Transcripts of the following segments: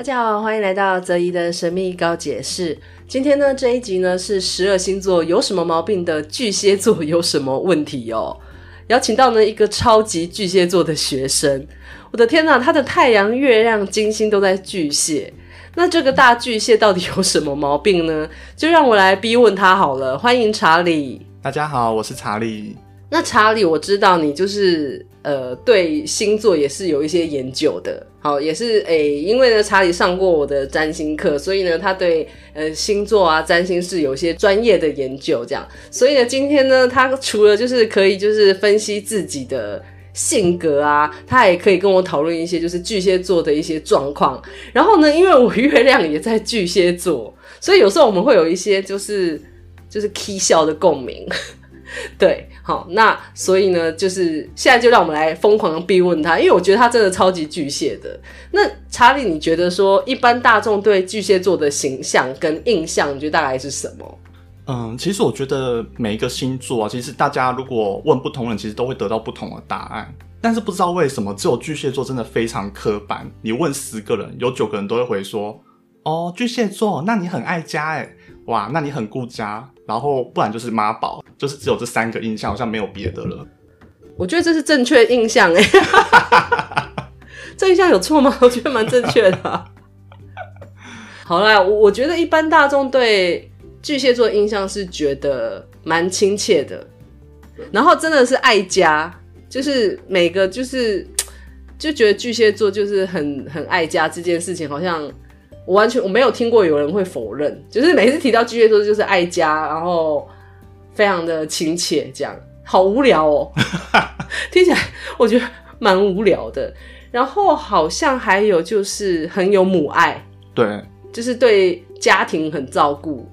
大家好，欢迎来到泽怡的神秘告解室。今天呢，这一集呢是十二星座有什么毛病的巨蟹座有什么问题哦？邀请到呢一个超级巨蟹座的学生，我的天哪，他的太阳、月亮、金星都在巨蟹，那这个大巨蟹到底有什么毛病呢？就让我来逼问他好了。欢迎查理。大家好，我是查理。那查理，我知道你就是呃，对星座也是有一些研究的。好，也是诶、因为呢，查理上过我的占星课，所以呢，他对呃星座啊、占星是有一些专业的研究，这样。所以呢，今天呢，他除了就是可以就是分析自己的性格啊，他也可以跟我讨论一些就是巨蟹座的一些状况。然后呢，因为我月亮也在巨蟹座，所以有时候我们会有一些就是就是 k 笑的共鸣。对，好，那所以呢，就是现在就让我们来疯狂的逼问他，因为我觉得他真的超级巨蟹的。那查理，你觉得说一般大众对巨蟹座的形象跟印象，你觉得大概是什么？嗯，其实我觉得每一个星座啊，其实大家如果问不同人，其实都会得到不同的答案。但是不知道为什么，只有巨蟹座真的非常刻板。你问十个人，有九个人都会回说：“哦，巨蟹座，那你很爱家哎，哇，那你很顾家。”然后不然就是妈宝，就是只有这三个印象，好像没有别的了。我觉得这是正确印象哎，这印象有错吗？我觉得蛮正确的啊。好啦，我我觉得一般大众对巨蟹座的印象是觉得蛮亲切的，然后真的是爱家，就是每个就是就觉得巨蟹座就是很很爱家这件事情，好像。我完全我没有听过有人会否认，就是每次提到巨蟹座就是爱家，然后非常的亲切，这样好无聊哦，听起来我觉得蛮无聊的。然后好像还有就是很有母爱，对，就是对家庭很照顾，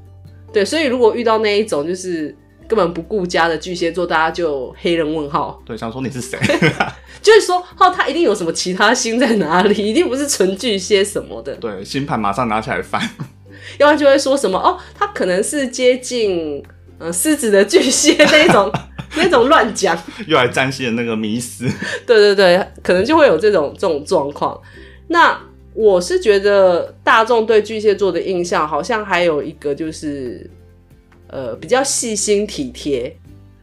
对，所以如果遇到那一种就是。根本不顾家的巨蟹座，大家就黑人问号。对，想说你是谁？就是说，哦，他一定有什么其他星在哪里，一定不是纯巨蟹什么的。对，星盘马上拿起来翻，要不然就会说什么哦，他可能是接近嗯狮子的巨蟹那一种 那种乱讲，又来占星的那个迷思。对对对，可能就会有这种这种状况。那我是觉得大众对巨蟹座的印象，好像还有一个就是。呃，比较细心体贴，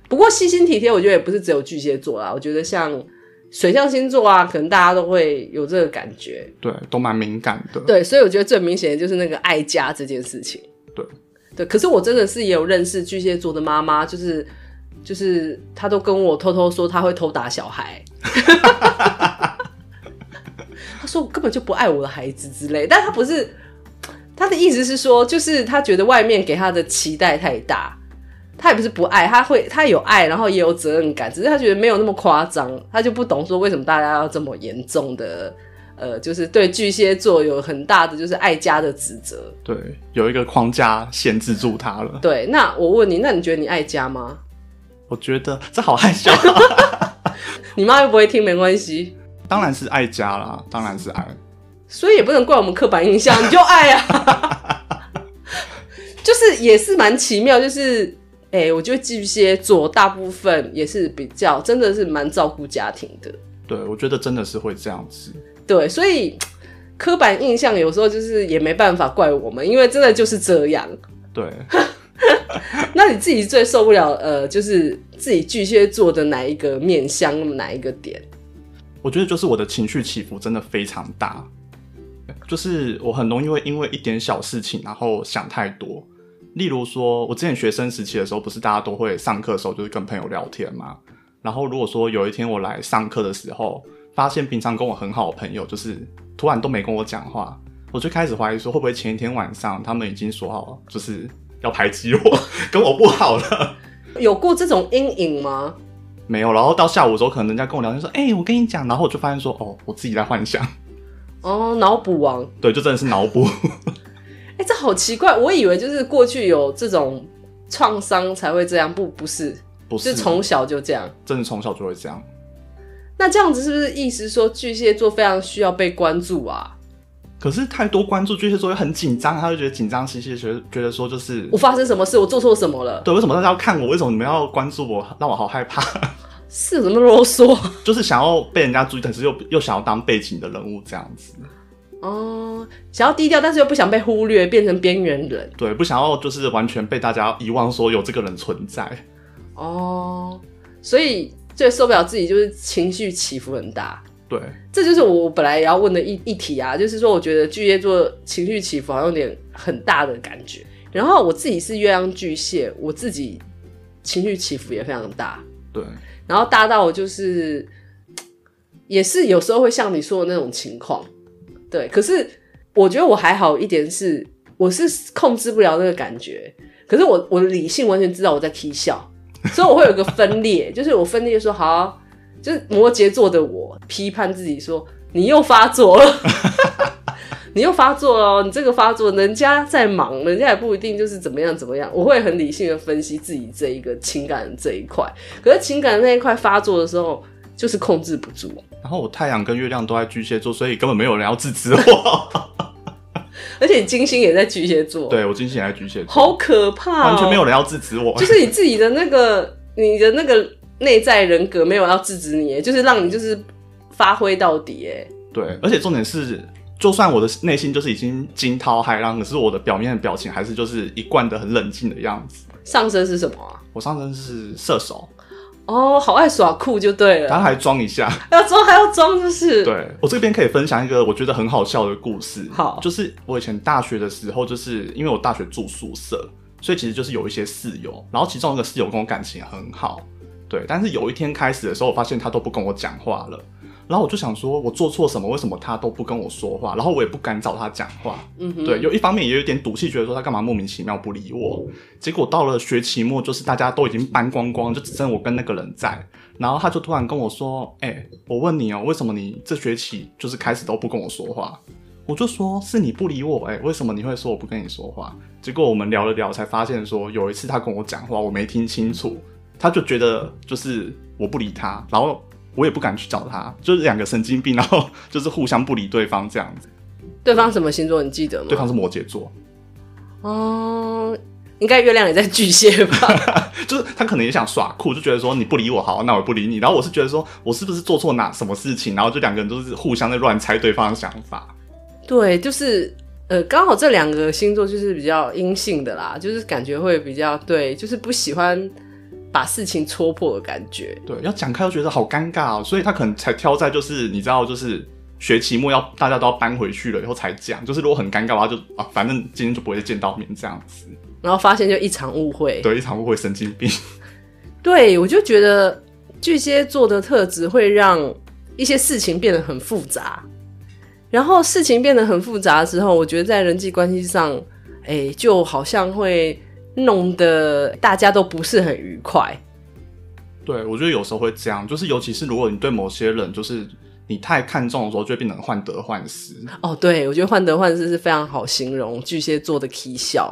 不过细心体贴，我觉得也不是只有巨蟹座啦。我觉得像水象星座啊，可能大家都会有这个感觉，对，都蛮敏感的。对，所以我觉得最明显的就是那个爱家这件事情。对，对。可是我真的是也有认识巨蟹座的妈妈，就是就是她都跟我偷偷说她会偷打小孩，她说我根本就不爱我的孩子之类，但她不是。他的意思是说，就是他觉得外面给他的期待太大，他也不是不爱，他会他有爱，然后也有责任感，只是他觉得没有那么夸张，他就不懂说为什么大家要这么严重的，呃，就是对巨蟹座有很大的就是爱家的指责。对，有一个框架限制住他了。对，那我问你，那你觉得你爱家吗？我觉得这好害羞。你妈又不会听，没关系。当然是爱家啦，当然是爱。所以也不能怪我们刻板印象，你就爱啊，就是也是蛮奇妙，就是哎、欸，我觉得巨蟹座大部分也是比较真的是蛮照顾家庭的。对，我觉得真的是会这样子。对，所以刻板印象有时候就是也没办法怪我们，因为真的就是这样。对。那你自己最受不了呃，就是自己巨蟹座的哪一个面向，哪一个点？我觉得就是我的情绪起伏真的非常大。就是我很容易会因为一点小事情，然后想太多。例如说，我之前学生时期的时候，不是大家都会上课的时候就是跟朋友聊天嘛。然后如果说有一天我来上课的时候，发现平常跟我很好的朋友，就是突然都没跟我讲话，我就开始怀疑说，会不会前一天晚上他们已经说好了，就是要排挤我，跟我不好了。有过这种阴影吗？没有。然后到下午的时候，可能人家跟我聊天说：“哎、欸，我跟你讲。”然后我就发现说：“哦，我自己在幻想。”哦，脑补王，对，就真的是脑补。哎、欸，这好奇怪，我以为就是过去有这种创伤才会这样，不，不是，不是，从小就这样，真的从小就会这样。那这样子是不是意思说巨蟹座非常需要被关注啊？可是太多关注，巨蟹座又很紧张，他就觉得紧张兮兮，觉得觉得说就是我发生什么事，我做错什么了？对，为什么大家要看我？为什么你们要关注我？让我好害怕。是怎么啰嗦？就是想要被人家注意，但是又又想要当背景的人物这样子。哦，想要低调，但是又不想被忽略，变成边缘人。对，不想要就是完全被大家遗忘，说有这个人存在。哦，所以最受不了自己就是情绪起伏很大。对，这就是我本来也要问的一一题啊，就是说我觉得巨蟹座情绪起伏好像有点很大的感觉。然后我自己是月亮巨蟹，我自己情绪起伏也非常大。对，然后大到我就是也是有时候会像你说的那种情况。对，可是我觉得我还好一点是，我是控制不了那个感觉。可是我我的理性完全知道我在踢笑，所以我会有个分裂，就是我分裂说好、就是摩羯座的我批判自己说，你又发作了，你又发作了，你这个发作，人家在忙，人家也不一定就是怎么样怎么样。我会很理性的分析自己这一个情感的这一块，可是情感那一块发作的时候，就是控制不住。然后我太阳跟月亮都在巨蟹座，所以根本没有人要制止我。而且金星也在巨蟹座，对，我金星也在巨蟹座，好可怕喔，完全没有人要制止我。就是你自己的那个，你的那个内在人格没有要制止你，就是让你就是发挥到底。哎，对，而且重点是，就算我的内心就是已经惊涛骇浪，可是我的表面的表情还是就是一贯的很冷静的样子。上身是什么啊？我上身是射手。哦，好爱耍酷就对了，然后还装一下，要装还要装，就是。对，我这边可以分享一个我觉得很好笑的故事。好，就是我以前大学的时候，就是因为我大学住宿舍，所以其实就是有一些室友，然后其中一个室友跟我感情很好，对。但是有一天开始的时候，我发现他都不跟我讲话了。然后我就想说，我做错什么？为什么他都不跟我说话？然后我也不敢找他讲话。嗯哼，对，有一方面也有点赌气，觉得说他干嘛莫名其妙不理我。结果到了学期末，就是大家都已经搬光光，就只剩我跟那个人在。然后他就突然跟我说：“哎、欸，我问你哦，为什么你这学期就是开始都不跟我说话？”我就说：“是你不理我。”哎，为什么你会说我不跟你说话？结果我们聊了聊，才发现说有一次他跟我讲话，我没听清楚，他就觉得就是我不理他，然后。我也不敢去找他，就是两个神经病，然后 就是互相不理对方这样子。对方什么星座？你记得吗？对方是摩羯座。哦，应该月亮也在巨蟹吧？就是他可能也想耍酷，就觉得说你不理我，好，那我不理你。然后我是觉得说我是不是做错哪什么事情？然后就两个人都是互相在乱猜对方的想法。对，就是呃，刚好这两个星座就是比较阴性的啦，就是感觉会比较对，就是不喜欢。把事情戳破的感觉，对，要讲开又觉得好尴尬哦，所以他可能才挑在就是你知道，就是学期末要大家都要搬回去了以后才讲，就是如果很尴尬的话就啊，反正今天就不会再见到面这样子，然后发现就一场误会，对，一场误会，神经病。对，我就觉得巨蟹座的特质会让一些事情变得很复杂，然后事情变得很复杂的时候，我觉得在人际关系上，哎，就好像会。弄得大家都不是很愉快。对，我觉得有时候会这样，就是尤其是如果你对某些人，就是你太看重的时候，就会变成患得患失。哦，对，我觉得患得患失是非常好形容巨蟹座的起笑。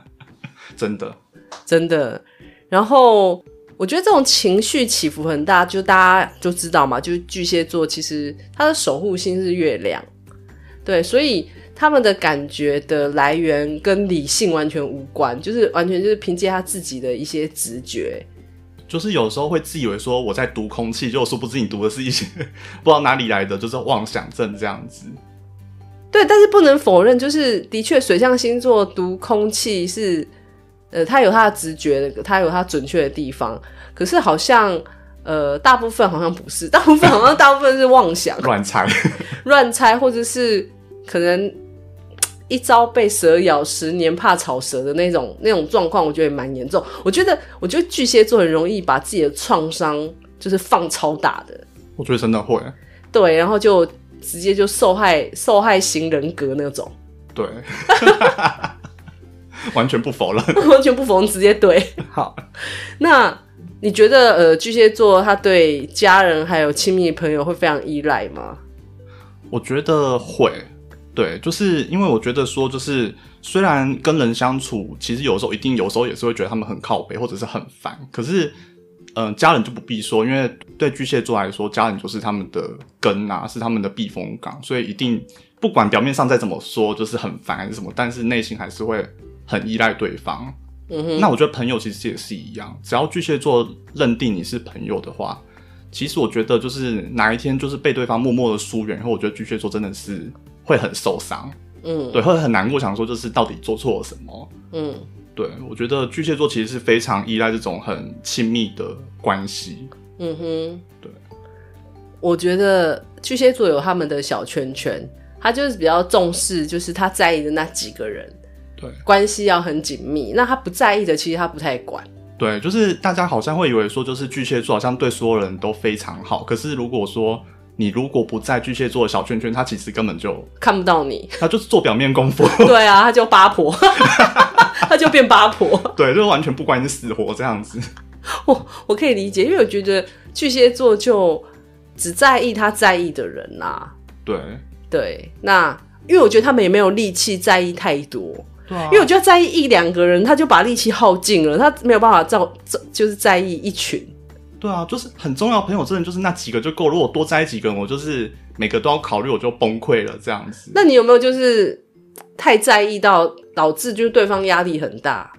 真的，真的。然后我觉得这种情绪起伏很大，就大家就知道嘛，就是巨蟹座其实它的守护星是月亮。对，所以。他们的感觉的来源跟理性完全无关，就是完全就是凭借他自己的一些直觉。就是有时候会自以为说我在读空气，就殊不知你读的是一些 不知道哪里来的，就是妄想症这样子。对，但是不能否认，就是的确水象星座读空气是，呃，他有他的直觉的，他有他准确的地方。可是好像，呃，大部分好像不是，大部分好像大部分是妄想、乱猜、乱猜，或者是可能。一朝被蛇咬，十年怕草蛇的那种那种状况，我觉得也蛮严重。我觉得，我觉得巨蟹座很容易把自己的创伤就是放超大的。我觉得真的会。对，然后就直接就受害受害型人格那种。对，完全不否认，完全不否认，直接对。好，那你觉得呃，巨蟹座他对家人还有亲密朋友会非常依赖吗？我觉得会。对，就是因为我觉得说，就是虽然跟人相处，其实有时候一定有时候也是会觉得他们很靠北或者是很烦。可是，嗯、呃，家人就不必说，因为对巨蟹座来说，家人就是他们的根啊，是他们的避风港，所以一定不管表面上再怎么说，就是很烦还是什么，但是内心还是会很依赖对方。嗯哼，那我觉得朋友其实也是一样，只要巨蟹座认定你是朋友的话，其实我觉得就是哪一天就是被对方默默的疏远，然后我觉得巨蟹座真的是。会很受伤，嗯，对，会很难过，想说就是到底做错了什么，嗯，对，我觉得巨蟹座其实是非常依赖这种很亲密的关系，嗯哼，对，我觉得巨蟹座有他们的小圈圈，他就是比较重视，就是他在意的那几个人，对，关系要很紧密，那他不在意的，其实他不太管。对，就是大家好像会以为说，就是巨蟹座好像对所有人都非常好。可是如果说你如果不在巨蟹座的小圈圈，他其实根本就看不到你，他就是做表面功夫。对啊，他就八婆，他就变八婆。对，就完全不管你死活这样子。我我可以理解，因为我觉得巨蟹座就只在意他在意的人呐、啊。对对，那因为我觉得他们也没有力气在意太多。啊、因为我觉得在意一两个人，他就把力气耗尽了，他没有办法在就是在意一群。对啊，就是很重要的朋友，真的就是那几个就够。如果多在意几个人，我就是每个都要考虑，我就崩溃了这样子。那你有没有就是太在意到导致就是对方压力很大？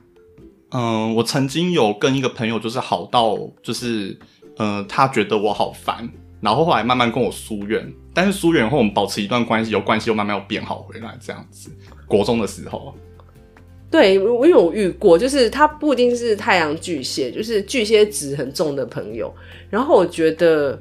嗯，我曾经有跟一个朋友就是好到就是嗯，他觉得我好烦，然后后来慢慢跟我疏远，但是疏远后我们保持一段关系，有关系又慢慢又变好回来这样子。国中的时候。对，我我遇过，就是他不一定是太阳巨蟹，就是巨蟹值很重的朋友。然后我觉得，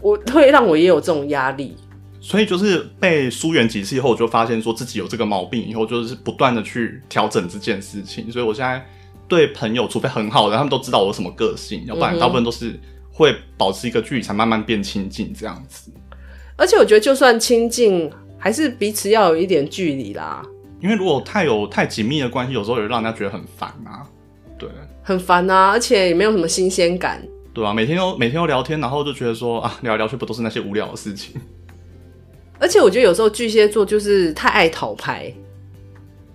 我会让我也有这种压力。所以就是被疏远几次以后，我就发现说自己有这个毛病，以后就是不断的去调整这件事情。所以我现在对朋友，除非很好的，他们都知道我什么个性，要不然大部分都是会保持一个距离，才慢慢变亲近这样子。而且我觉得，就算亲近，还是彼此要有一点距离啦。因为如果太有太紧密的关系，有时候也会让人家觉得很烦啊，对，很烦啊，而且也没有什么新鲜感，对啊，每天都每天都聊天，然后就觉得说啊，聊来聊去不都是那些无聊的事情。而且我觉得有时候巨蟹座就是太爱讨拍，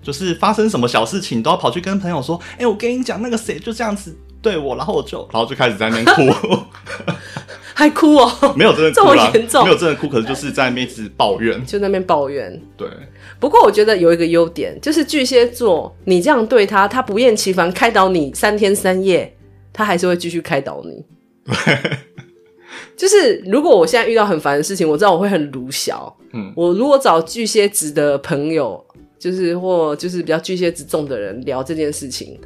就是发生什么小事情都要跑去跟朋友说，哎、欸，我跟你讲那个谁就这样子对我，然后我就然后就开始在那边哭。还哭哦？没有真的哭，这么严重？没有真的哭，可是就是在那边一直抱怨，就在那边抱怨。对。不过我觉得有一个优点，就是巨蟹座，你这样对他，他不厌其烦开导你三天三夜，他还是会继续开导你。就是如果我现在遇到很烦的事情，我知道我会很鲁小。嗯。我如果找巨蟹子的朋友，就是或就是比较巨蟹质重的人聊这件事情，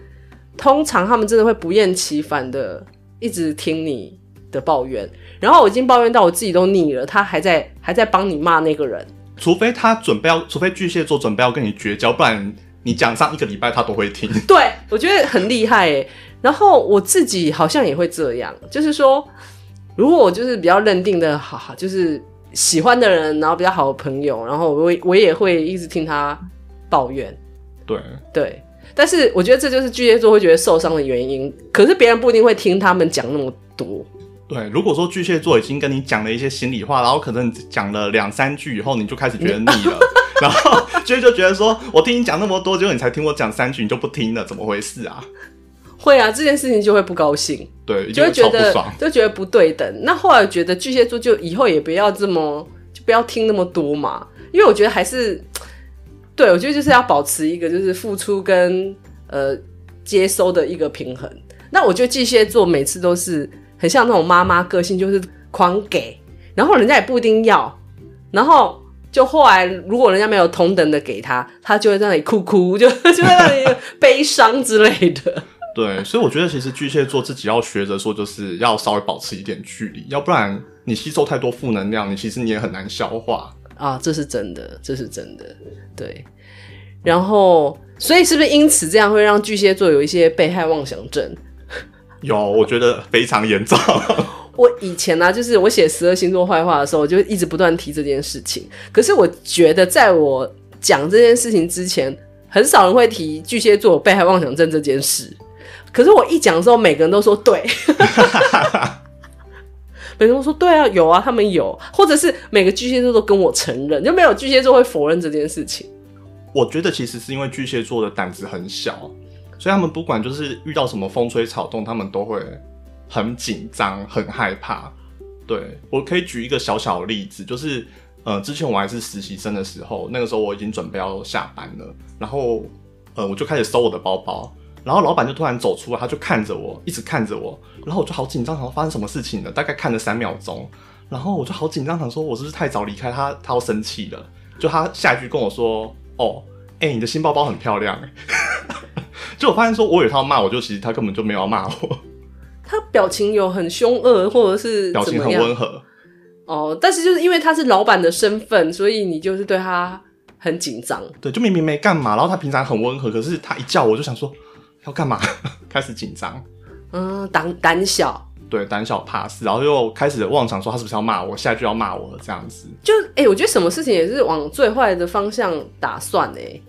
通常他们真的会不厌其烦的一直听你的抱怨，然后我已经抱怨到我自己都腻了，他还在还在帮你骂那个人，除非他准备要，除非巨蟹座准备要跟你绝交，不然你讲上一个礼拜他都会听。对，我觉得很厉害诶。然后我自己好像也会这样，就是说，如果我就是比较认定的好好，就是喜欢的人，然后比较好的朋友，然后我我也会一直听他抱怨。对对。但是我觉得这就是巨蟹座会觉得受伤的原因。可是别人不一定会听他们讲那么多。对，如果说巨蟹座已经跟你讲了一些心里话，然后可能讲了两三句以后，你就开始觉得腻了，然后就就觉得说，我听你讲那么多，结果你才听我讲三句，你就不听了，怎么回事啊？会啊，这件事情就会不高兴，对，就会觉得爽就觉得不对等。那后来觉得巨蟹座就以后也不要这么，就不要听那么多嘛，因为我觉得还是。对，我觉得就是要保持一个就是付出跟呃接收的一个平衡。那我觉得巨蟹座每次都是很像那种妈妈个性，就是狂给，然后人家也不一定要，然后就后来如果人家没有同等的给他，他就会在那里哭哭，就就在那里悲伤之类的。对，所以我觉得其实巨蟹座自己要学着说，就是要稍微保持一点距离，要不然你吸收太多负能量，你其实你也很难消化。啊，这是真的，这是真的，对。然后，所以是不是因此这样会让巨蟹座有一些被害妄想症？有，我觉得非常严重。我以前呢、啊，就是我写十二星座坏话的时候，我就一直不断提这件事情。可是我觉得，在我讲这件事情之前，很少人会提巨蟹座有被害妄想症这件事。可是我一讲的时候，每个人都说对。每个人都说对啊，有啊，他们有，或者是每个巨蟹座都跟我承认，就没有巨蟹座会否认这件事情。我觉得其实是因为巨蟹座的胆子很小，所以他们不管就是遇到什么风吹草动，他们都会很紧张、很害怕。对，我可以举一个小小的例子，就是呃，之前我还是实习生的时候，那个时候我已经准备要下班了，然后呃，我就开始收我的包包。然后老板就突然走出来，他就看着我，一直看着我，然后我就好紧张，想说发生什么事情了？大概看了三秒钟，然后我就好紧张，想说我是不是太早离开他，他要生气了？就他下一句跟我说：“哦，哎、欸，你的新包包很漂亮。”哎，就我发现说，我以为他要骂我，就其实他根本就没有要骂我。他表情有很凶恶，或者是表情很温和。哦，但是就是因为他是老板的身份，所以你就是对他很紧张。对，就明明没干嘛，然后他平常很温和，可是他一叫我就想说要干嘛，开始紧张。嗯，胆胆小。对，胆小怕事，然后又开始妄想说他是不是要骂我，下一句要骂我了这样子。就哎、欸，我觉得什么事情也是往最坏的方向打算哎。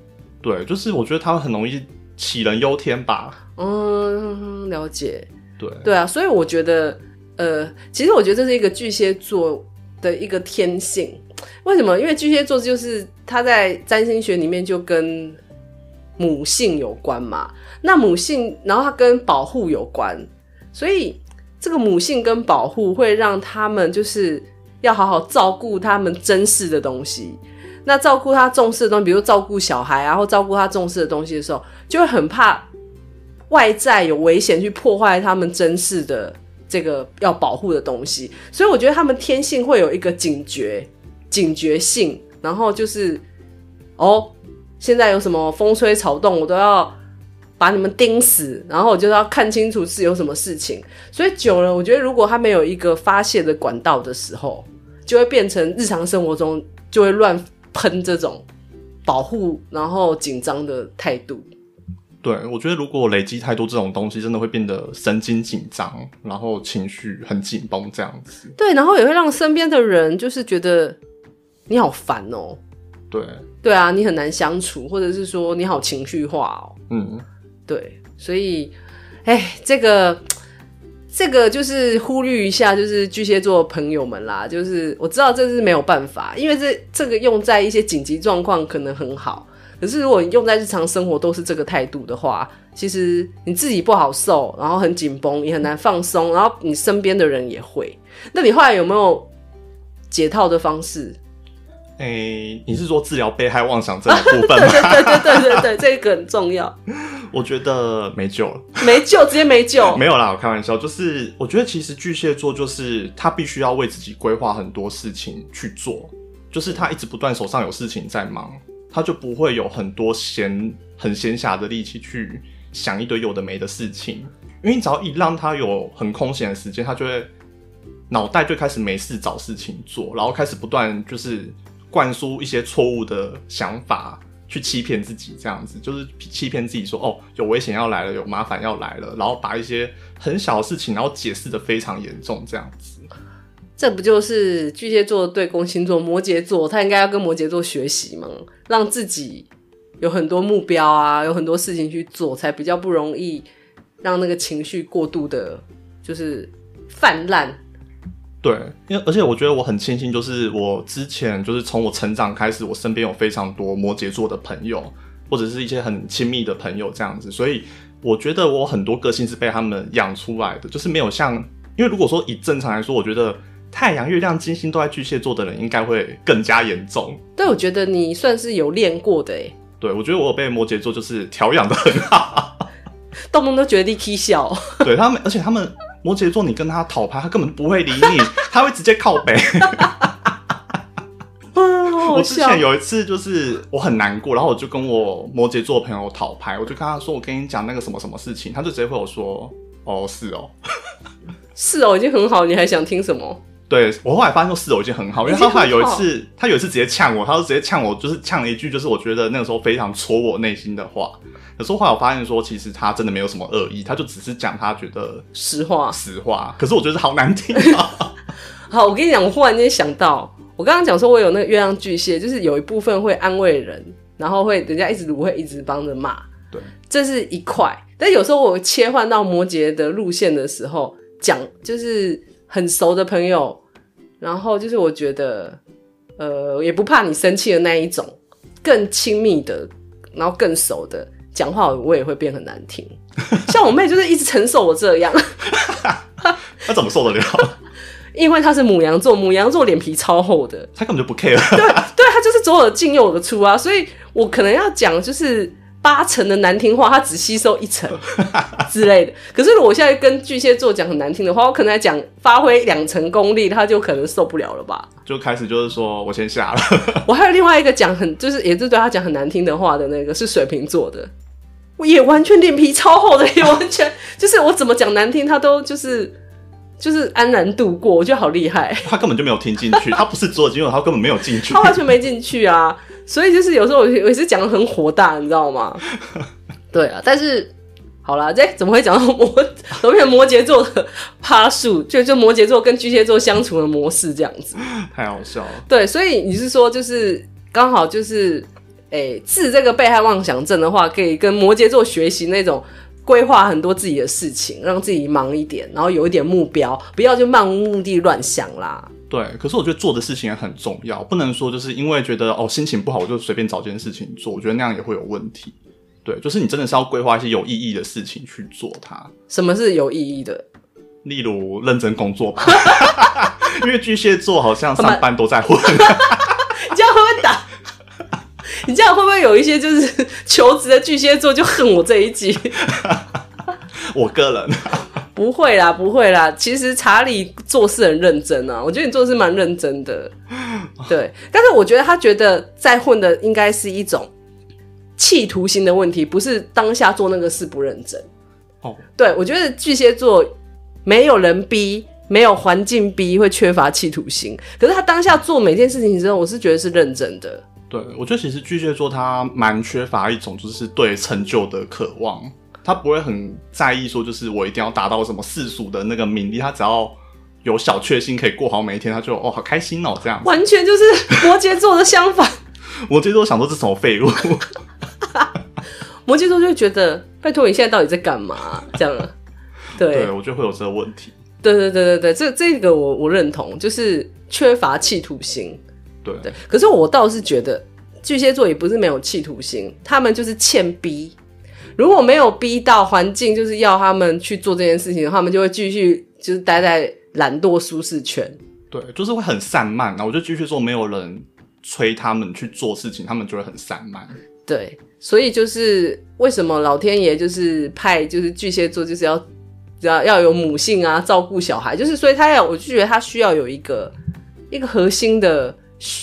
对，就是我觉得他很容易杞人忧天吧。嗯，了解。对对啊，所以我觉得，呃，其实我觉得这是一个巨蟹座的一个天性。为什么？因为巨蟹座就是他在占星学里面就跟母性有关嘛。那母性，然后它跟保护有关，所以。这个母性跟保护会让他们就是要好好照顾他们珍视的东西。那照顾他重视的东西，比如照顾小孩啊，或照顾他重视的东西的时候，就会很怕外在有危险去破坏他们珍视的这个要保护的东西。所以我觉得他们天性会有一个警觉、警觉性，然后就是哦，现在有什么风吹草动，我都要。把你们盯死，然后我就要看清楚是有什么事情。所以久了，我觉得如果他没有一个发泄的管道的时候，就会变成日常生活中就会乱 喷这种保护然后紧张的态度。对，我觉得如果累积太多这种东西，真的会变得神经紧张，然后情绪很紧绷这样子。对，然后也会让身边的人就是觉得你好烦哦。对，对啊，你很难相处，或者是说你好情绪化哦。嗯。对，所以，哎，这个，这个就是呼吁一下，就是巨蟹座的朋友们啦。就是我知道这是没有办法，因为这这个用在一些紧急状况可能很好，可是如果你用在日常生活都是这个态度的话，其实你自己不好受，然后很紧绷，也很难放松，然后你身边的人也会。那你后来有没有解套的方式？哎、欸，你是说治疗被害妄想症的部分吗？对对对对对对，这个很重要。我觉得没救了，没救，直接没救。没有啦，我开玩笑。就是我觉得其实巨蟹座就是他必须要为自己规划很多事情去做，就是他一直不断手上有事情在忙，他就不会有很多闲很闲暇的力气去想一堆有的没的事情。因为你只要一让他有很空闲的时间，他就会脑袋就开始没事找事情做，然后开始不断就是。灌输一些错误的想法，去欺骗自己，这样子就是欺骗自己说哦，有危险要来了，有麻烦要来了，然后把一些很小的事情，然后解释得非常严重，这样子。这不就是巨蟹座对宫星座摩羯座，他应该要跟摩羯座学习吗？让自己有很多目标啊，有很多事情去做，才比较不容易让那个情绪过度的，就是泛滥。对，因为而且我觉得我很庆幸，就是我之前就是从我成长开始，我身边有非常多摩羯座的朋友，或者是一些很亲密的朋友这样子，所以我觉得我很多个性是被他们养出来的，就是没有像，因为如果说以正常来说，我觉得太阳、月亮、金星都在巨蟹座的人应该会更加严重。但，我觉得你算是有练过的哎。对，我觉得我有被摩羯座就是调养的很好，动不动都觉得你可笑。对他们，而且他们。摩羯座，你跟他讨拍，他根本不会理你，他会直接靠北。我之前有一次，就是我很难过，然后我就跟我摩羯座的朋友讨拍，我就跟他说：“我跟你讲那个什么什么事情。”他就直接回我说：“哦，是哦，是哦，已经很好，你还想听什么？”对，我后来发现说室友，已经很好，因为他后来有一次，他有一次直接呛我，他就直接呛我，就是呛了一句，就是我觉得那个时候非常戳我内心的话。可是后来我发现说，其实他真的没有什么恶意，他就只是讲他觉得实话，实话。可是我觉得好难听啊。好，我跟你讲，我忽然间想到，我刚刚讲说我有那个月亮巨蟹，就是有一部分会安慰人，然后会人家一直不会一直帮着骂，对，这是一块。但有时候我切换到摩羯的路线的时候，讲就是很熟的朋友，然后就是我觉得，呃，也不怕你生气的那一种，更亲密的，然后更熟的。讲话我也会变很难听，像我妹就是一直承受我这样，她怎么受得了？因为她是母羊座，母羊座脸皮超厚的，她根本就不 care。对对，她就是左耳进右耳出啊，所以我可能要讲就是八成的难听话，他只吸收一成 之类的。可是如果我现在跟巨蟹座讲很难听的话，我可能在讲发挥两成功力，他就可能受不了了吧？就开始就是说我先下了。我还有另外一个讲很就是也是对他讲很难听的话的那个是水瓶座的，我也完全脸皮超厚的，也完全 就是我怎么讲难听，他都就是就是安然度过，我觉得好厉害。他根本就没有听进去，他不是左耳进右耳，他根本没有进去，他完全没进去啊。所以就是有时候我我也是讲的很火大，你知道吗？对啊，但是好啦，这怎么会讲到摩怎么变成摩羯座的趴数？就就摩羯座跟巨蟹座相处的模式这样子，太好笑了。对，所以你是说就是刚好就是诶、欸，治这个被害妄想症的话，可以跟摩羯座学习那种规划很多自己的事情，让自己忙一点，然后有一点目标，不要就漫无目的乱想啦。对，可是我觉得做的事情也很重要，不能说就是因为觉得哦心情不好，我就随便找件事情做，我觉得那样也会有问题。对，就是你真的是要规划一些有意义的事情去做它。什么是有意义的？例如认真工作吧，因为巨蟹座好像上班都在混。你这样会不会打？你这样会不会有一些就是求职的巨蟹座就恨我这一集？我个人。不会啦，不会啦。其实查理做事很认真啊，我觉得你做事蛮认真的。对，但是我觉得他觉得在混的应该是一种企图心的问题，不是当下做那个事不认真。哦，对，我觉得巨蟹座没有人逼，没有环境逼，会缺乏企图心。可是他当下做每件事情之后，我是觉得是认真的。对，我觉得其实巨蟹座他蛮缺乏一种就是对成就的渴望。他不会很在意说，就是我一定要达到什么世俗的那个名利，他只要有小确幸可以过好每一天，他就哦好开心哦这样。完全就是摩羯座的相反。摩羯座想说这是什么废物。摩羯座就会觉得，拜托你现在到底在干嘛？这样。对，对我觉得会有这个问题。对对对对对，这这个我我认同，就是缺乏企图心。对对，可是我倒是觉得巨蟹座也不是没有企图心，他们就是欠逼。如果没有逼到环境，就是要他们去做这件事情的话，他们就会继续就是待在懒惰舒适圈。对，就是会很散漫。然后我就继续说，没有人催他们去做事情，他们就会很散漫。对，所以就是为什么老天爷就是派就是巨蟹座就是要要要有母性啊，照顾小孩，就是所以他要，我就觉得他需要有一个一个核心的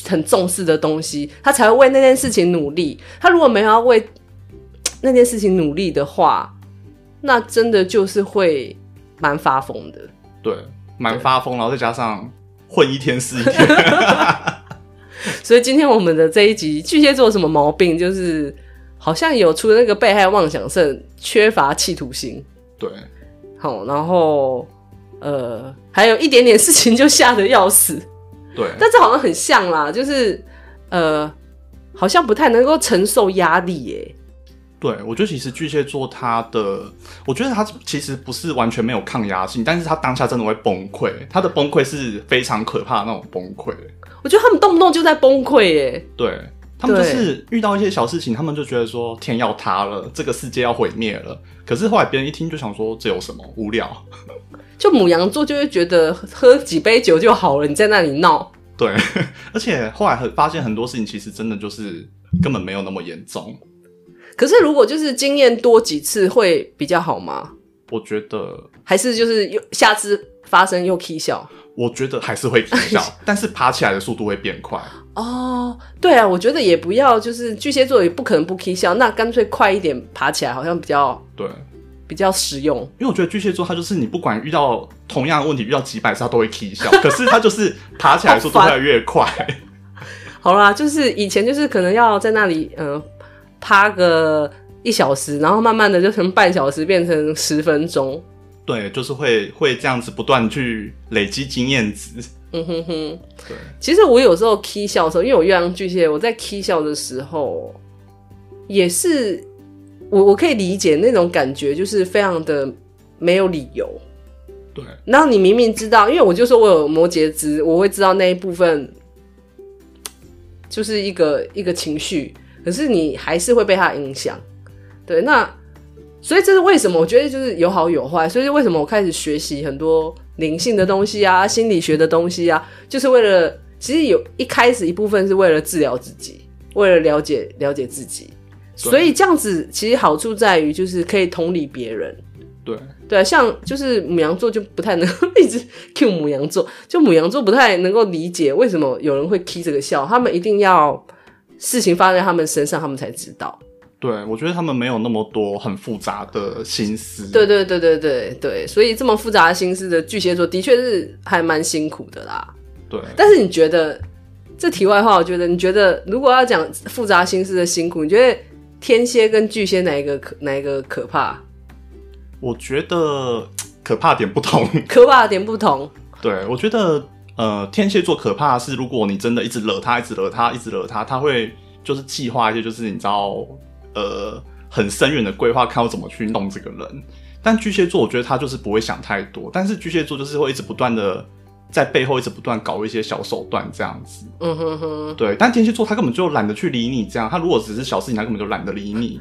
很重视的东西，他才会为那件事情努力。他如果没有要为那件事情努力的话，那真的就是会蛮发疯的。对，蛮发疯，然后再加上混一天是一天。所以今天我们的这一集巨蟹座有什么毛病？就是好像有出了那个被害妄想症，缺乏企图心。对，好，然后呃，还有一点点事情就吓得要死。对，但这好像很像啦，就是呃，好像不太能够承受压力耶。对，我觉得其实巨蟹座他的，我觉得他其实不是完全没有抗压性，但是他当下真的会崩溃，他的崩溃是非常可怕的那种崩溃。我觉得他们动不动就在崩溃耶。对，他们就是遇到一些小事情，他们就觉得说天要塌了，这个世界要毁灭了。可是后来别人一听就想说，这有什么无聊？就母羊座就会觉得喝几杯酒就好了，你在那里闹。对，而且后来很发现很多事情其实真的就是根本没有那么严重。可是，如果就是经验多几次会比较好吗？我觉得还是就是又下次发生又 K 笑。我觉得还是会起笑，但是爬起来的速度会变快。哦，对啊，我觉得也不要，就是巨蟹座也不可能不起笑，那干脆快一点爬起来，好像比较对，比较实用。因为我觉得巨蟹座他就是你不管遇到同样的问题，遇到几百次他都会起笑，可是他就是爬起来的速度越来越快。好啦，就是以前就是可能要在那里嗯。呃趴个一小时，然后慢慢的就从半小时变成十分钟。对，就是会会这样子不断去累积经验值。嗯哼哼，对。其实我有时候 k 笑的时候，因为我月亮巨蟹，我在 k 笑的时候，也是我我可以理解那种感觉，就是非常的没有理由。对。然后你明明知道，因为我就说我有摩羯子，我会知道那一部分就是一个一个情绪。可是你还是会被他影响，对，那所以这是为什么？我觉得就是有好有坏，所以为什么我开始学习很多灵性的东西啊，心理学的东西啊，就是为了其实有一开始一部分是为了治疗自己，为了了解了解自己，所以这样子其实好处在于就是可以同理别人。对对，像就是母羊座就不太能 一直 Q 母羊座，就母羊座不太能够理解为什么有人会 K 这个笑，他们一定要事情发生在他们身上，他们才知道。对，我觉得他们没有那么多很复杂的心思。对对对对对对，所以这么复杂的心思的巨蟹座的确是还蛮辛苦的啦。对，但是你觉得这题外话，我觉得你觉得如果要讲复杂心思的辛苦，你觉得天蝎跟巨蟹哪一个可哪一个可怕？我觉得 可怕点不同，可怕点不同。对，我觉得呃，天蝎座可怕的是，如果你真的一直惹他，一直惹他，一直惹他，他会就是计划一些，就是你知道呃很深远的规划，看我怎么去弄这个人。但巨蟹座，我觉得他就是不会想太多，但是巨蟹座就是会一直不断的在背后一直不断搞一些小手段这样子。嗯哼哼。对，但天蝎座他根本就懒得去理你这样，他如果只是小事情，他根本就懒得理你。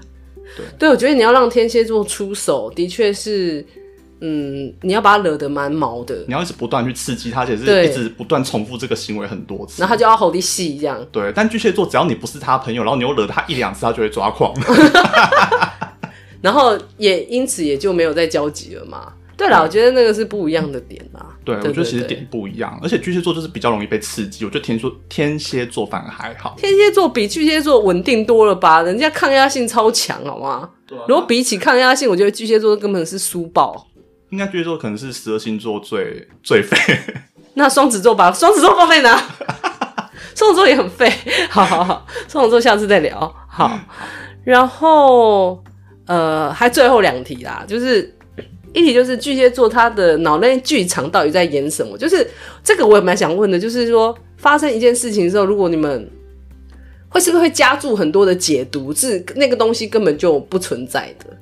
对，对，我觉得你要让天蝎座出手，的确是，嗯，你要把他惹得蛮毛的，你要一直不断去刺激他，而且是一直不断重复这个行为很多次，然后他就要吼你戏这样。对，但巨蟹座只要你不是他朋友，然后你又惹他一两次，他就会抓狂，然后也因此也就没有再交集了嘛。对了，我觉得那个是不一样的点啦。对，我觉得其实点不一样，而且巨蟹座就是比较容易被刺激。我觉得天蝎天蝎座反而还好，天蝎座比巨蟹座稳定多了吧？人家抗压性超强，好吗？如果比起抗压性，我觉得巨蟹座根本是输爆。应该巨蟹座可能是十二星座最最废。那双子座吧，双子座放在哪？双子座也很废。好好好，双子座下次再聊。好，然后呃，还最后两题啦，就是。一题就是巨蟹座，他的脑内剧场到底在演什么？就是这个，我也蛮想问的。就是说，发生一件事情的时候，如果你们会是不是会加注很多的解读，是那个东西根本就不存在的？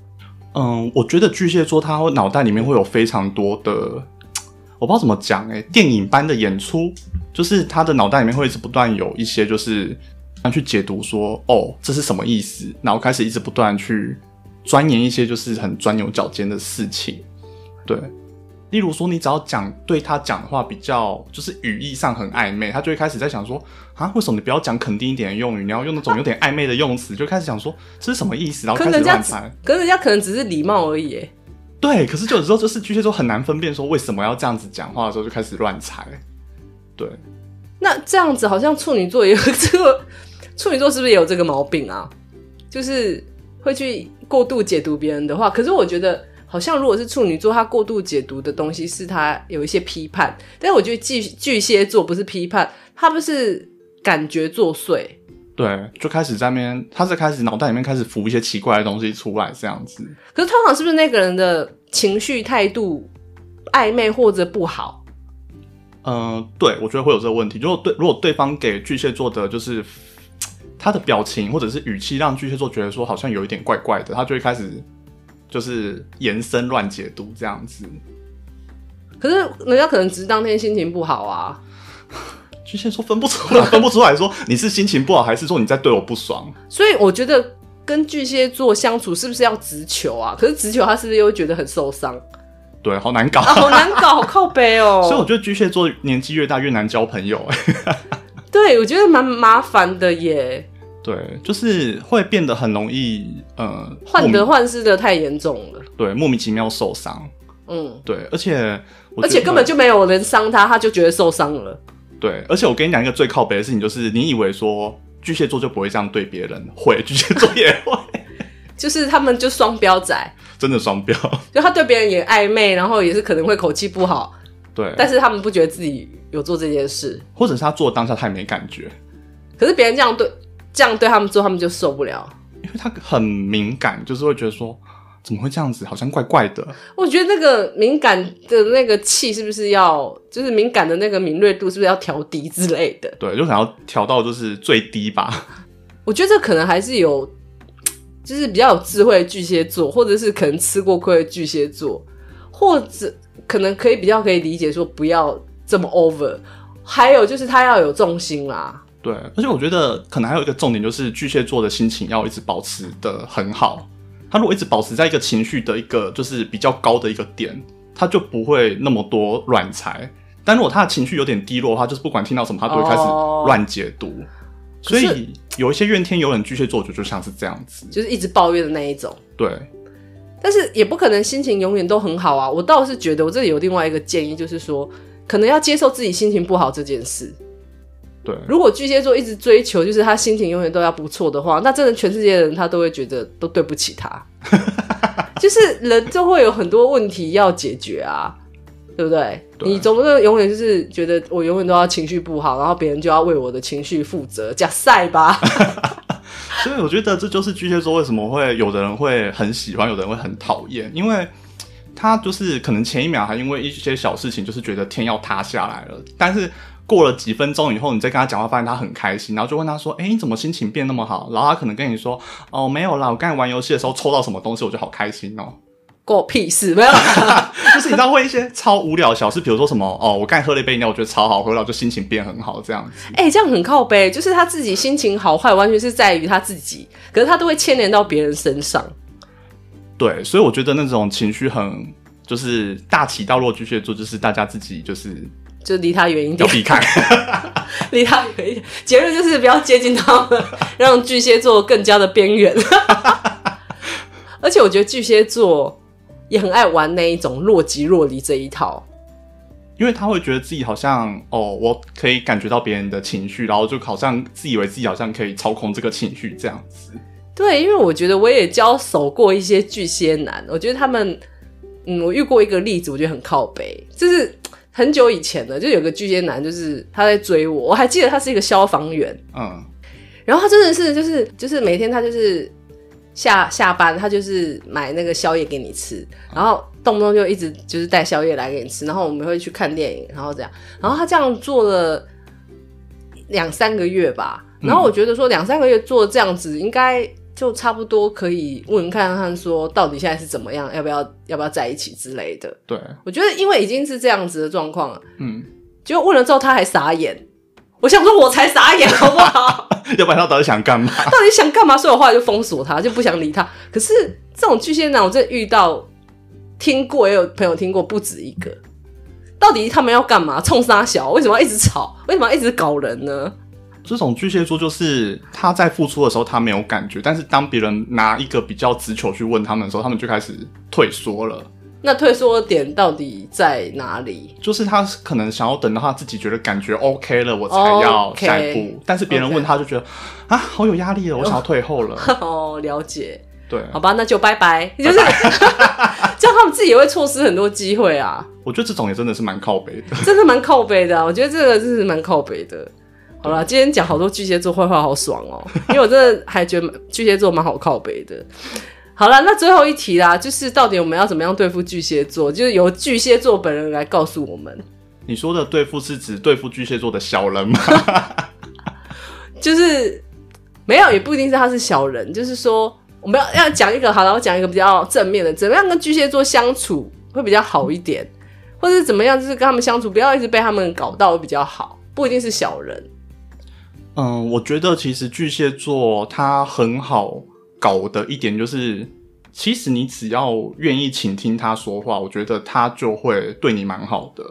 嗯，我觉得巨蟹座他脑袋里面会有非常多的，我不知道怎么讲哎，电影般的演出，就是他的脑袋里面会一直不断有一些，就是他去解读说，哦，这是什么意思？然后开始一直不断去。钻研一些就是很钻牛角尖的事情，对，例如说你只要讲对他讲的话比较就是语义上很暧昧，他就会开始在想说啊，为什么你不要讲肯定一点的用语，你要用那种有点暧昧的用词，就开始想说这是什么意思，然后开始乱猜。可是人家可能只是礼貌而已，对，可是就有时候就是巨蟹座很难分辨说为什么要这样子讲话的时候就开始乱猜，对。那这样子好像处女座也有这个，处女座是不是也有这个毛病啊？就是会去。过度解读别人的话，可是我觉得好像如果是处女座，他过度解读的东西是他有一些批判，但是我觉得巨巨蟹座不是批判，他不是感觉作祟，对，就开始在那边，他是开始脑袋里面开始浮一些奇怪的东西出来这样子。可是通常是不是那个人的情绪态度暧昧或者不好？嗯、呃，对，我觉得会有这个问题。如果对，如果对方给巨蟹座的就是。他的表情或者是语气让巨蟹座觉得说好像有一点怪怪的，他就会开始就是延伸乱解读这样子。可是人家可能只是当天心情不好啊。巨蟹座分不出来，分不出来说你是心情不好还是说你在对我不爽。所以我觉得跟巨蟹座相处是不是要直球啊？可是直球他是不是又会觉得很受伤？对，好难搞，啊、好难搞，好靠背哦。所以我觉得巨蟹座年纪越大越难交朋友。对，我觉得蛮麻烦的耶。对，就是会变得很容易，呃，患得患失的太严重了。对，莫名其妙受伤。嗯，对，而且而且根本就没有人伤他，他就觉得受伤了。对，而且我跟你讲一个最靠北的事情，就是你以为说巨蟹座就不会这样对别人，会 巨蟹座也会，就是他们就双标仔，真的双标。就他对别人也暧昧，然后也是可能会口气不好。对，但是他们不觉得自己有做这件事，或者是他做当下他也没感觉，可是别人这样对。这样对他们做，他们就受不了，因为他很敏感，就是会觉得说怎么会这样子，好像怪怪的。我觉得那个敏感的那个气是不是要，就是敏感的那个敏锐度是不是要调低之类的？对，就想要调到就是最低吧。我觉得这可能还是有，就是比较有智慧的巨蟹座，或者是可能吃过亏的巨蟹座，或者可能可以比较可以理解说不要这么 over。还有就是他要有重心啦。对，而且我觉得可能还有一个重点，就是巨蟹座的心情要一直保持的很好。他如果一直保持在一个情绪的一个就是比较高的一个点，他就不会那么多乱猜。但如果他的情绪有点低落的话，就是不管听到什么，他都会开始乱解读。Oh. 所以有一些怨天尤人巨蟹座就就像是这样子，就是一直抱怨的那一种。对，但是也不可能心情永远都很好啊。我倒是觉得我这里有另外一个建议，就是说可能要接受自己心情不好这件事。对，如果巨蟹座一直追求就是他心情永远都要不错的话，那真的全世界的人他都会觉得都对不起他。就是人就会有很多问题要解决啊。对不对？对，你总不能永远就是觉得我永远都要情绪不好，然后别人就要为我的情绪负责，假赛吧。所以我觉得这就是巨蟹座为什么会有的人会很喜欢，有的人会很讨厌，因为他就是可能前一秒还因为一些小事情就是觉得天要塌下来了，但是过了几分钟以后，你再跟他讲话，发现他很开心，然后就问他说：“哎，你怎么心情变那么好？”然后他可能跟你说：“哦，没有啦，我刚才玩游戏的时候抽到什么东西，我就好开心哦。”过屁事没有，就是你知道会一些超无聊的小事，比如说什么哦，我刚才喝了一杯饮料，我觉得超好喝，然后就心情变很好这样子。哎、欸，这样很靠背，就是他自己心情好坏完全是在于他自己，可是他都会牵连到别人身上。对，所以我觉得那种情绪很就是大起大落，巨蟹座就是大家自己就是就离他远一点，要避开，离他远一点。结论就是不要接近他们，让巨蟹座更加的边缘。而且我觉得巨蟹座。也很爱玩那一种若即若离这一套，因为他会觉得自己好像哦，我可以感觉到别人的情绪，然后就好像自以为自己好像可以操控这个情绪这样子。对，因为我觉得我也交手过一些巨蟹男，我觉得他们，嗯，我遇过一个例子，我觉得很靠北，就是很久以前了，就有个巨蟹男，就是他在追我，我还记得他是一个消防员，嗯，然后他真的是就是就是每天他就是。下下班，他就是买那个宵夜给你吃，然后动不动就一直就是带宵夜来给你吃，然后我们会去看电影，然后这样，然后他这样做了两三个月吧，然后我觉得说两三个月做这样子，应该就差不多可以问看看说到底现在是怎么样，要不要要不要在一起之类的。对，我觉得因为已经是这样子的状况了，嗯，结果问了之后他还傻眼。我想说，我才傻眼，好不好？要不然他到底想干嘛？到底想干嘛？所以我后来就封锁他，就不想理他。可是这种巨蟹男，我真的遇到、听过，也有朋友听过不止一个。到底他们要干嘛？冲杀小？为什么要一直吵？为什么要一直搞人呢？这种巨蟹座就是他在付出的时候他没有感觉，但是当别人拿一个比较直球去问他们的时候，他们就开始退缩了。那退缩的点到底在哪里？就是他可能想要等到他自己觉得感觉 OK 了，我才要下一步。Okay, 但是别人问他就觉得.啊，好有压力了，我想要退后了。哦，了解。对，好吧，那就拜拜。就是 这样，他们自己也会错失很多机会啊。我觉得这种也真的是蛮靠背的，真的蛮靠背的啊。我觉得这个真是蛮靠背的。好了，今天讲好多巨蟹座坏话，好爽哦。因为我真的还觉得巨蟹座蛮好靠北的。好了，那最后一题啦，就是到底我们要怎么样对付巨蟹座？就是由巨蟹座本人来告诉我们。你说的对付是指对付巨蟹座的小人吗？就是没有，也不一定是他是小人。就是说，我们要要讲一个好了，我讲一个比较正面的，怎么样跟巨蟹座相处会比较好一点，或者是怎么样，就是跟他们相处不要一直被他们搞到会比较好，不一定是小人。嗯，我觉得其实巨蟹座他很好。搞的一点就是，其实你只要愿意倾听他说话，我觉得他就会对你蛮好的。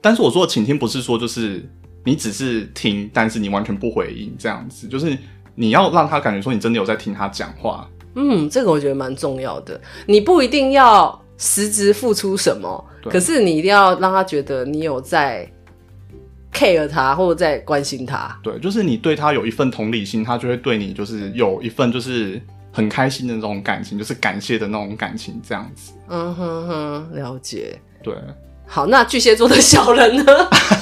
但是我说的倾听不是说就是你只是听，但是你完全不回应这样子，就是你要让他感觉说你真的有在听他讲话。嗯，这个我觉得蛮重要的。你不一定要实质付出什么，可是你一定要让他觉得你有在 care 他或者在关心他。对，就是你对他有一份同理心，他就会对你就是有一份就是。很开心的那种感情，就是感谢的那种感情，这样子。嗯哼哼，了解。对，好，那巨蟹座的小人呢？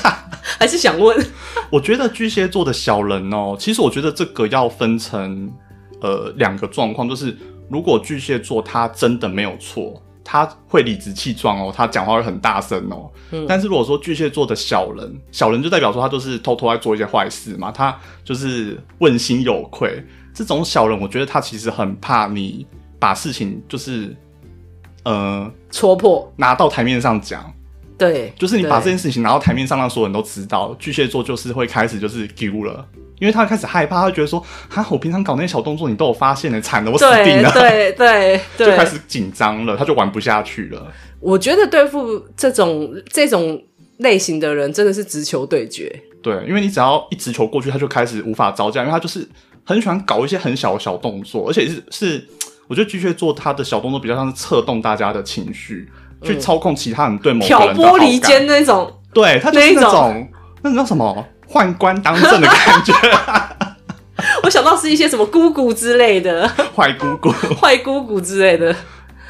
还是想问？我觉得巨蟹座的小人哦，其实我觉得这个要分成呃两个状况，就是如果巨蟹座他真的没有错，他会理直气壮哦，他讲话会很大声哦。嗯。但是如果说巨蟹座的小人，小人就代表说他就是偷偷在做一些坏事嘛，他就是问心有愧。这种小人，我觉得他其实很怕你把事情就是，呃，戳破，拿到台面上讲。对，就是你把这件事情拿到台面上，让所有人都知道，巨蟹座就是会开始就是丢了，因为他开始害怕，他会觉得说，哈，我平常搞那些小动作，你都有发现的，惨了，我死定了，对对。对，就开始紧张了，他就玩不下去了。我觉得对付这种这种类型的人，真的是直球对决。对，因为你只要一直球过去，他就开始无法招架，因为他就是很喜欢搞一些很小的小动作，而且是是，我觉得巨蟹座他的小动作比较像是策动大家的情绪，嗯、去操控其他人对某个人的挑拨离间那种，对他就是那种那种。叫什么宦官当政的感觉。我想到是一些什么姑姑之类的，坏姑姑、坏姑姑之类的。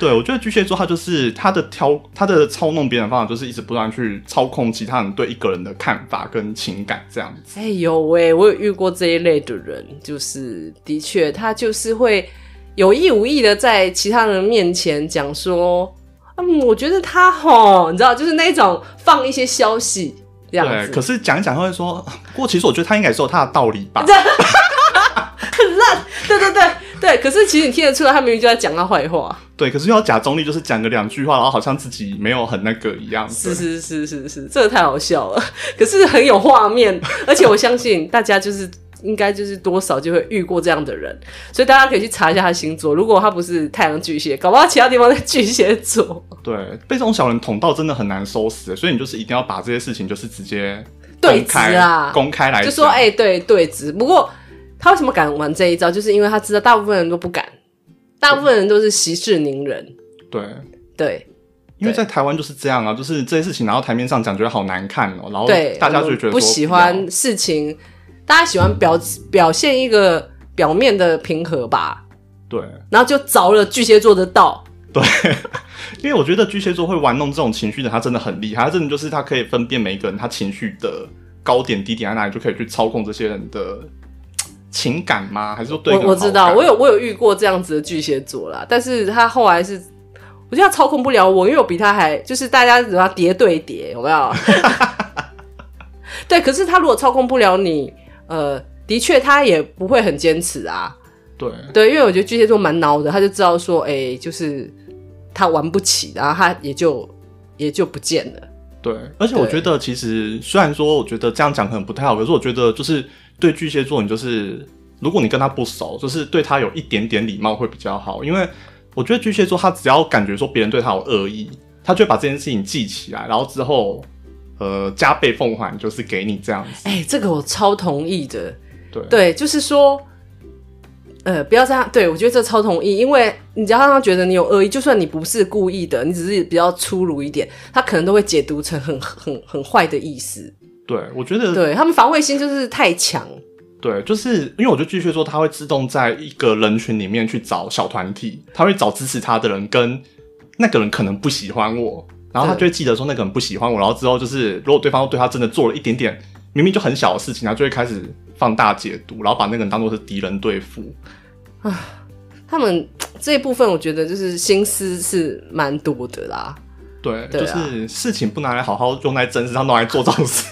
对，我觉得巨蟹座他就是他的挑，他的操弄别人的方法，就是一直不断去操控其他人对一个人的看法跟情感这样子。哎呦喂，我有遇过这一类的人，就是的确他就是会有意无意的在其他人面前讲说，嗯，我觉得他吼，你知道，就是那种放一些消息这样子。对，可是讲一讲他会说，不过其实我觉得他应该是有他的道理吧。很烂，对对对对。可是其实你听得出来，他明明就在讲他坏话。对，可是又要假中立，就是讲个两句话，然后好像自己没有很那个一样。是是是是是，这个太好笑了。可是很有画面，而且我相信大家就是应该就是多少就会遇过这样的人，所以大家可以去查一下他星座。如果他不是太阳巨蟹，搞不好其他地方在巨蟹座。对，被这种小人捅到真的很难收拾，所以你就是一定要把这些事情就是直接对质啊，公开来，就说哎、欸，对对质。不过。他为什么敢玩这一招？就是因为他知道大部分人都不敢，大部分人都是息事宁人。对对，因为在台湾就是这样啊，就是这些事情拿到台面上讲，觉得好难看哦、喔，然后大家就觉得不喜欢事情，大家喜欢表表现一个表面的平和吧。对，然后就着了巨蟹座的道。对，因为我觉得巨蟹座会玩弄这种情绪的，他真的很厉害，他真的就是他可以分辨每一个人他情绪的高点低点在哪里，就可以去操控这些人的。情感吗？还是说对？我我知道，我有我有遇过这样子的巨蟹座啦，但是他后来是，我觉得他操控不了我，因为我比他还就是大家只要叠对叠，有没有？对，可是他如果操控不了你，呃，的确他也不会很坚持啊。对对，因为我觉得巨蟹座蛮孬的，他就知道说，哎、欸，就是他玩不起，然后他也就也就不见了。对，而且我觉得其实虽然说我觉得这样讲可能不太好，可是我觉得就是。对巨蟹座，你就是如果你跟他不熟，就是对他有一点点礼貌会比较好。因为我觉得巨蟹座他只要感觉说别人对他有恶意，他就会把这件事情记起来，然后之后呃加倍奉还，就是给你这样子。哎、欸，这个我超同意的。对对，就是说，呃，不要这样。对，我觉得这超同意，因为你只要让他觉得你有恶意，就算你不是故意的，你只是比较粗鲁一点，他可能都会解读成很很很坏的意思。对，我觉得对他们防卫心就是太强。对，就是因为我就继续说他会自动在一个人群里面去找小团体，他会找支持他的人，跟那个人可能不喜欢我，然后他就会记得说那个人不喜欢我，然后之后就是如果对方对他真的做了一点点明明就很小的事情，他就会开始放大解读，然后把那个人当做是敌人对付。啊，他们这一部分我觉得就是心思是蛮多的啦。对，就是事情不拿来好好用在正事上，拿来做这种事。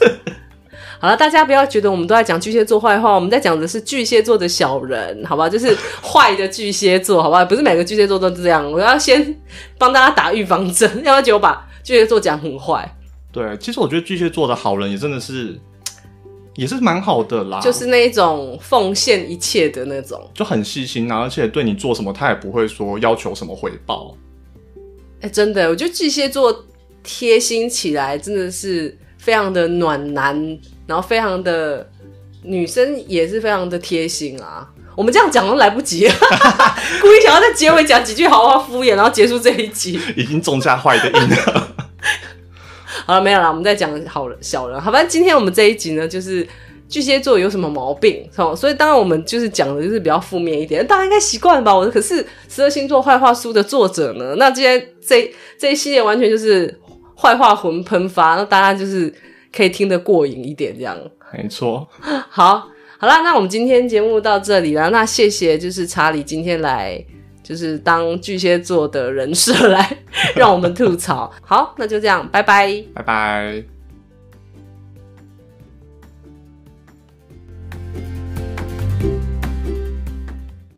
好了，大家不要觉得我们都在讲巨蟹座坏话，我们在讲的是巨蟹座的小人，好吧？就是坏的巨蟹座，好吧？不是每个巨蟹座都这样。我要先帮大家打预防针，要不然就把巨蟹座讲很坏。对，其实我觉得巨蟹座的好人也真的是，也是蛮好的啦。就是那一种奉献一切的那种，就很细心啊，而且对你做什么，他也不会说要求什么回报。哎、欸，真的，我觉得巨蟹座贴心起来真的是非常的暖男，然后非常的女生也是非常的贴心啊。我们这样讲都来不及了，故意想要在结尾讲几句好话敷衍，然后结束这一集，已经种下坏的因了。好了，没有了，我们再讲好了小人。好，反正今天我们这一集呢，就是。巨蟹座有什么毛病？所以当然我们就是讲的就是比较负面一点，大家应该习惯吧？我可是十二星座坏话书的作者呢，那今天这这一系列完全就是坏话魂喷发，那大家就是可以听得过瘾一点，这样。没错。好，好啦，那我们今天节目到这里啦，那谢谢就是查理今天来就是当巨蟹座的人设来 让我们吐槽。好，那就这样，拜拜，拜拜。